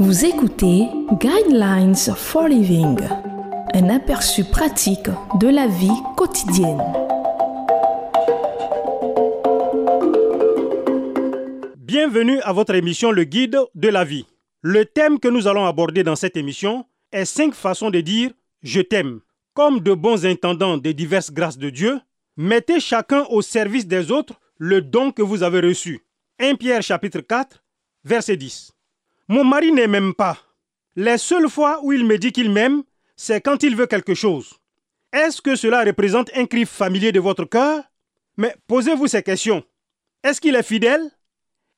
Vous écoutez Guidelines for Living, un aperçu pratique de la vie quotidienne. Bienvenue à votre émission Le Guide de la vie. Le thème que nous allons aborder dans cette émission est cinq façons de dire je t'aime. Comme de bons intendants des diverses grâces de Dieu, mettez chacun au service des autres le don que vous avez reçu. 1 Pierre chapitre 4, verset 10. Mon mari ne m'aime pas. Les seules fois où il me dit qu'il m'aime, c'est quand il veut quelque chose. Est-ce que cela représente un cri familier de votre cœur? Mais posez-vous ces questions. Est-ce qu'il est fidèle?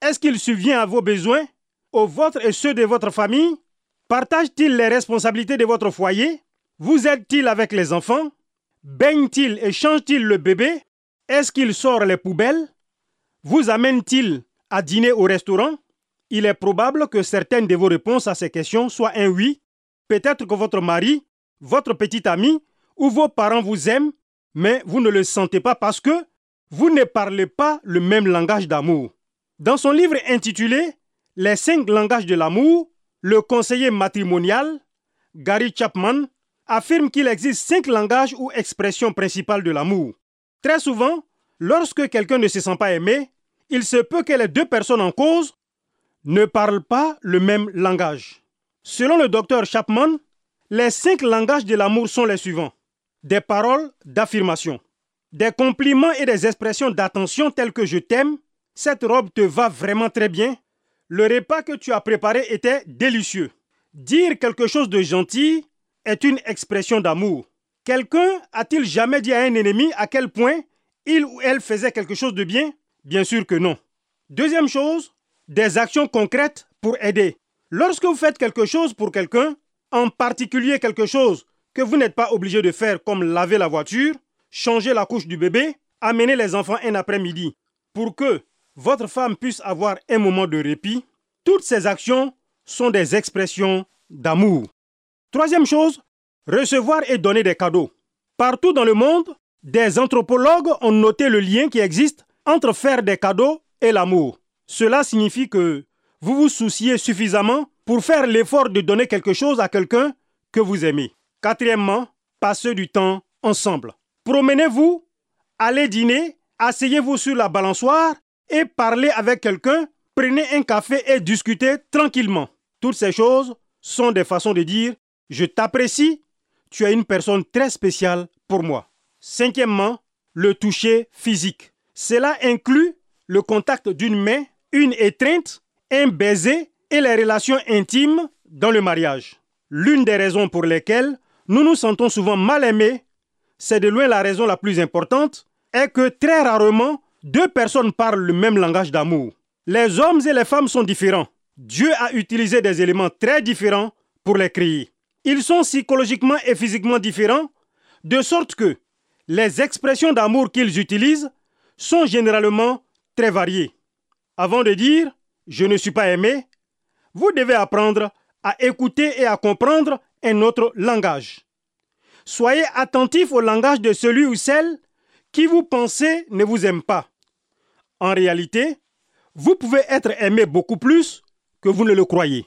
Est-ce qu'il subvient à vos besoins, aux vôtres et ceux de votre famille? Partage-t-il les responsabilités de votre foyer? Vous aide-t-il avec les enfants? Baigne-t-il et change-t-il le bébé? Est-ce qu'il sort les poubelles? Vous amène-t-il à dîner au restaurant? Il est probable que certaines de vos réponses à ces questions soient un oui. Peut-être que votre mari, votre petit ami ou vos parents vous aiment, mais vous ne le sentez pas parce que vous ne parlez pas le même langage d'amour. Dans son livre intitulé Les cinq langages de l'amour, le conseiller matrimonial, Gary Chapman, affirme qu'il existe cinq langages ou expressions principales de l'amour. Très souvent, lorsque quelqu'un ne se sent pas aimé, il se peut que les deux personnes en cause ne parlent pas le même langage. Selon le docteur Chapman, les cinq langages de l'amour sont les suivants. Des paroles d'affirmation, des compliments et des expressions d'attention telles que je t'aime, cette robe te va vraiment très bien, le repas que tu as préparé était délicieux. Dire quelque chose de gentil est une expression d'amour. Quelqu'un a-t-il jamais dit à un ennemi à quel point il ou elle faisait quelque chose de bien? Bien sûr que non. Deuxième chose, des actions concrètes pour aider. Lorsque vous faites quelque chose pour quelqu'un, en particulier quelque chose que vous n'êtes pas obligé de faire comme laver la voiture, changer la couche du bébé, amener les enfants un après-midi, pour que votre femme puisse avoir un moment de répit, toutes ces actions sont des expressions d'amour. Troisième chose, recevoir et donner des cadeaux. Partout dans le monde, des anthropologues ont noté le lien qui existe entre faire des cadeaux et l'amour. Cela signifie que vous vous souciez suffisamment pour faire l'effort de donner quelque chose à quelqu'un que vous aimez. Quatrièmement, passez du temps ensemble. Promenez-vous, allez dîner, asseyez-vous sur la balançoire et parlez avec quelqu'un, prenez un café et discutez tranquillement. Toutes ces choses sont des façons de dire je t'apprécie, tu es une personne très spéciale pour moi. Cinquièmement, le toucher physique. Cela inclut le contact d'une main, une étreinte, un baiser et les relations intimes dans le mariage. L'une des raisons pour lesquelles nous nous sentons souvent mal aimés, c'est de loin la raison la plus importante, est que très rarement deux personnes parlent le même langage d'amour. Les hommes et les femmes sont différents. Dieu a utilisé des éléments très différents pour les créer. Ils sont psychologiquement et physiquement différents, de sorte que les expressions d'amour qu'ils utilisent sont généralement très variées. Avant de dire ⁇ Je ne suis pas aimé ⁇ vous devez apprendre à écouter et à comprendre un autre langage. Soyez attentif au langage de celui ou celle qui vous pensez ne vous aime pas. En réalité, vous pouvez être aimé beaucoup plus que vous ne le croyez.